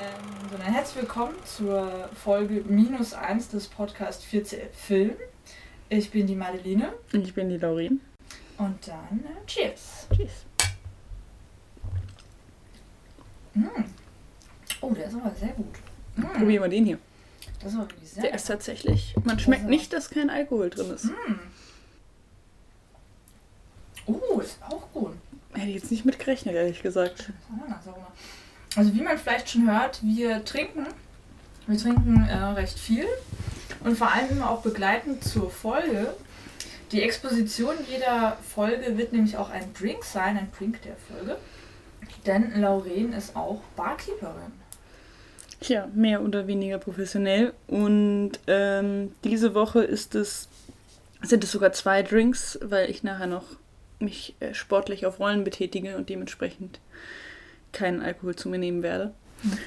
Ähm, sondern herzlich willkommen zur Folge minus 1 des Podcast 4CL Film. Ich bin die Madeline. Und ich bin die Laurin. Und dann äh, Cheers. Cheers. Mm. Oh, der ist aber sehr gut. Mm. Probieren wir den hier. Das ist aber wirklich sehr Der ist tatsächlich. Man schmeckt nicht, dass kein Alkohol drin ist. Mm. Oh, ist auch gut. Hätte ich jetzt nicht mit gerechnet, ehrlich gesagt. Ananasaroma. Also wie man vielleicht schon hört, wir trinken. Wir trinken äh, recht viel und vor allem immer auch begleitend zur Folge. Die Exposition jeder Folge wird nämlich auch ein Drink sein, ein Drink der Folge. Denn Lauren ist auch Barkeeperin. Tja, mehr oder weniger professionell. Und ähm, diese Woche ist es, sind es sogar zwei Drinks, weil ich nachher noch mich äh, sportlich auf Rollen betätige und dementsprechend keinen Alkohol zu mir nehmen werde. Hm.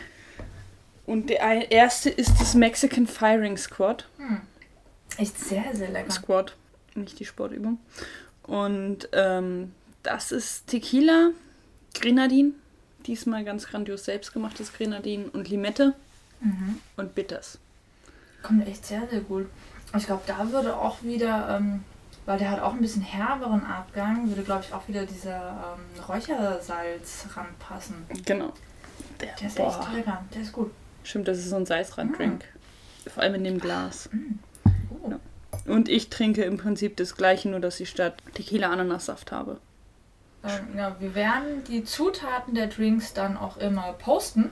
Und der erste ist das Mexican Firing Squad. Hm. Echt sehr, sehr lecker. Squad, nicht die Sportübung. Und ähm, das ist Tequila, Grenadin, diesmal ganz grandios selbstgemachtes Grenadin und Limette Mhm. und Bitters. Kommt echt sehr, sehr gut. Ich glaube, da würde auch wieder, ähm, weil der hat auch ein bisschen herberen Abgang, würde, glaube ich, auch wieder dieser ähm, Räuchersalz ranpassen. Genau. Der, Der ist boah. echt lecker. Der ist gut. Stimmt, das ist so ein Salzrand-Drink. Vor allem in dem Glas. Oh. Ja. Und ich trinke im Prinzip das gleiche, nur dass ich statt Tequila Ananassaft habe. Ähm, ja, wir werden die Zutaten der Drinks dann auch immer posten.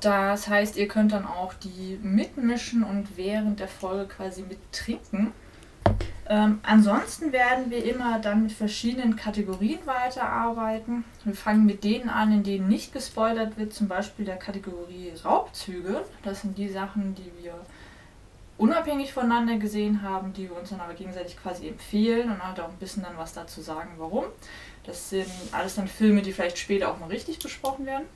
Das heißt, ihr könnt dann auch die mitmischen und während der Folge quasi mittrinken. Ähm, ansonsten werden wir immer dann mit verschiedenen Kategorien weiterarbeiten. Wir fangen mit denen an, in denen nicht gespoilert wird, zum Beispiel der Kategorie Raubzüge. Das sind die Sachen, die wir unabhängig voneinander gesehen haben, die wir uns dann aber gegenseitig quasi empfehlen und halt auch ein bisschen dann was dazu sagen, warum. Das sind alles dann Filme, die vielleicht später auch mal richtig besprochen werden.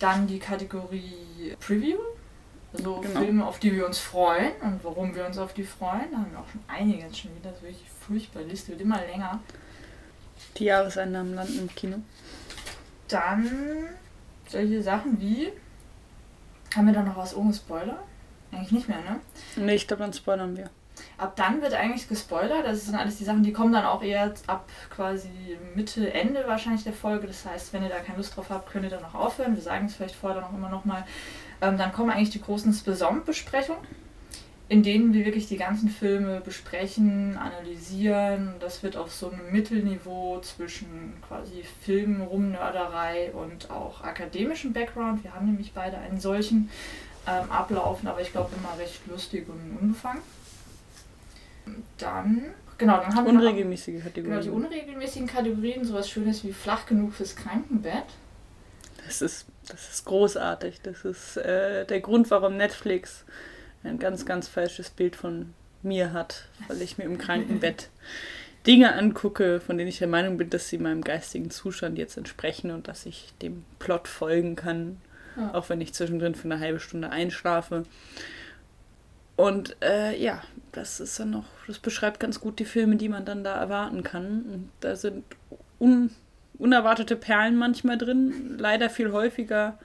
Dann die Kategorie Preview, also Genau. Filme, auf die wir uns freuen und warum wir uns auf die freuen. Da haben wir auch schon einige jetzt schon wieder. Das ist wirklich furchtbar. Die Liste wird immer länger. Die Jahreseinnahmen landen im Kino. Dann solche Sachen wie. Haben wir da noch was ohne Spoiler? Eigentlich nicht mehr, ne? Nee, ich glaube, dann spoilern wir. Ab dann wird eigentlich gespoilert. Das sind alles die Sachen, die kommen dann auch eher ab quasi Mitte, Ende wahrscheinlich der Folge. Das heißt, wenn ihr da keine Lust drauf habt, könnt ihr dann noch aufhören. Wir sagen es vielleicht vorher dann auch immer nochmal. Ähm, dann kommen eigentlich die großen Besommt-Besprechungen, in denen wir wirklich die ganzen Filme besprechen, analysieren. Das wird auf so einem Mittelniveau zwischen quasi Film, Rumnörderei und auch akademischem Background. Wir haben nämlich beide einen solchen ähm, ablaufen, aber ich glaube immer recht lustig und unbefangen. Dann, genau, dann haben Unregelmäßige genau, die Kategorien. unregelmäßigen Kategorien, sowas Schönes wie flach genug fürs Krankenbett. Das ist, das ist großartig. Das ist äh, der Grund, warum Netflix ein ganz, ganz falsches Bild von mir hat, weil ich mir im Krankenbett Dinge angucke, von denen ich der Meinung bin, dass sie meinem geistigen Zustand jetzt entsprechen und dass ich dem Plot folgen kann, Ja. auch wenn ich zwischendrin für eine halbe Stunde einschlafe. Und äh, ja, das ist dann noch, das beschreibt ganz gut die Filme, die man dann da erwarten kann. Und da sind un, unerwartete Perlen manchmal drin, leider viel häufiger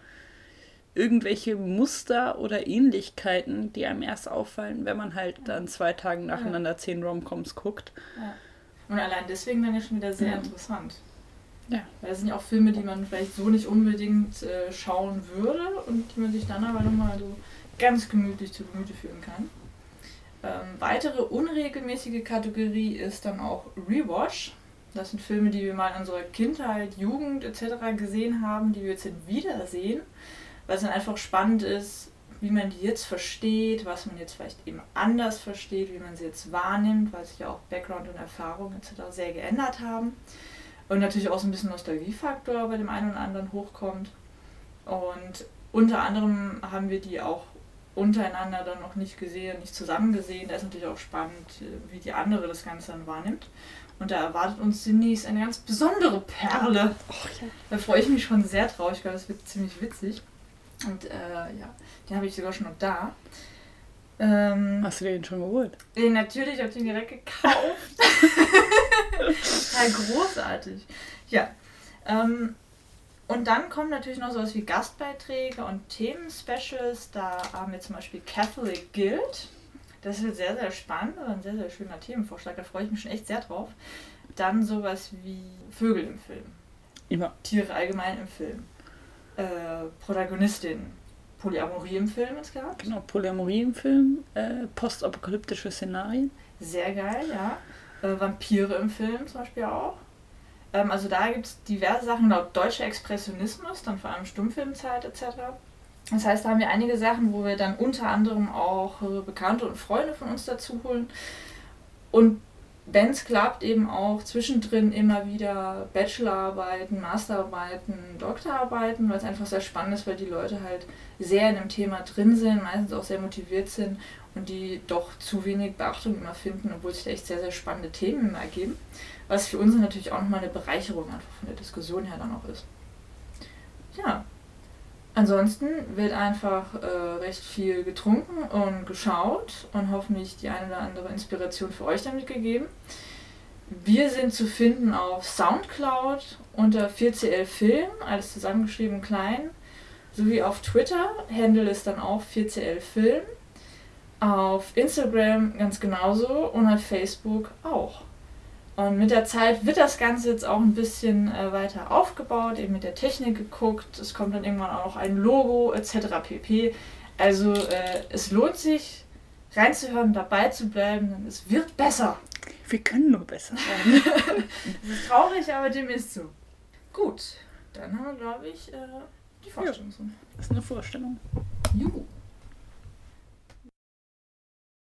irgendwelche Muster oder Ähnlichkeiten, die einem erst auffallen, wenn man halt dann zwei Tagen nacheinander zehn Romcoms guckt. Ja. Und allein deswegen dann ja schon wieder sehr Ja. interessant. Ja. Weil das sind ja auch Filme, die man vielleicht so nicht unbedingt äh, schauen würde und die man sich dann aber nochmal so ganz gemütlich zu Gemüte führen kann. Ähm, weitere unregelmäßige Kategorie ist dann auch Rewatch. Das sind Filme, die wir mal in unserer Kindheit, Jugend etc. gesehen haben, die wir jetzt wiedersehen, weil es dann einfach spannend ist, wie man die jetzt versteht, was man jetzt vielleicht eben anders versteht, wie man sie jetzt wahrnimmt, weil sich ja auch Background und Erfahrung etc. sehr geändert haben. Und natürlich auch so ein bisschen Nostalgiefaktor bei dem einen oder anderen hochkommt. Und unter anderem haben wir die auch untereinander dann noch nicht gesehen, nicht zusammen gesehen. Da ist natürlich auch spannend, äh, wie die andere das Ganze dann wahrnimmt. Und da erwartet uns demnächst eine ganz besondere Perle. Da freue ich mich schon sehr drauf. Ich glaube, das wird ziemlich witzig. Und äh, ja, den habe ich sogar schon noch da. Ähm, Hast du den schon geholt? den natürlich habe ich den direkt gekauft. Total großartig. Ja. Ähm, Und dann kommen natürlich noch sowas wie Gastbeiträge und Themen-Specials. Da haben wir zum Beispiel Catholic Guild. Das wird sehr, sehr spannend, also ein sehr, sehr schöner Themenvorschlag. Da freue ich mich schon echt sehr drauf. Dann sowas wie Vögel im Film. Immer. Tiere allgemein im Film. Äh, Protagonistin. Polyamorie im Film ist gehabt. Genau, Polyamorie im Film, äh, postapokalyptische Szenarien. Sehr geil, ja. Äh, Vampire im Film zum Beispiel auch. Ähm, also da gibt es diverse Sachen, laut deutscher Expressionismus, dann vor allem Stummfilmzeit etc. Das heißt, da haben wir einige Sachen, wo wir dann unter anderem auch äh, Bekannte und Freunde von uns dazu holen. Und es klappt, eben auch zwischendrin immer wieder Bachelorarbeiten, Masterarbeiten, Doktorarbeiten, weil es einfach sehr spannend ist, weil die Leute halt sehr in dem Thema drin sind, meistens auch sehr motiviert sind und die doch zu wenig Beachtung immer finden, obwohl sich da echt sehr, sehr spannende Themen immer ergeben. Was für uns natürlich auch nochmal eine Bereicherung einfach von der Diskussion her dann auch ist. Ja, Ansonsten wird einfach äh, recht viel getrunken und geschaut und hoffentlich die eine oder andere Inspiration für euch damit gegeben. Wir sind zu finden auf Soundcloud unter 4CL Film, alles zusammengeschrieben klein, sowie auf Twitter, Handle ist dann auch 4CL Film, auf Instagram ganz genauso und auf Facebook auch. Und mit der Zeit wird das Ganze jetzt auch ein bisschen äh, weiter aufgebaut, eben mit der Technik geguckt. Es kommt dann irgendwann auch noch ein Logo etc. pp. Also äh, es lohnt sich reinzuhören, dabei zu bleiben, denn es wird besser. Wir können nur besser werden. das ist traurig, aber dem ist so. Gut, dann haben wir, glaube ich, äh, die Vorstellung. Ja, das ist eine Vorstellung. Juhu.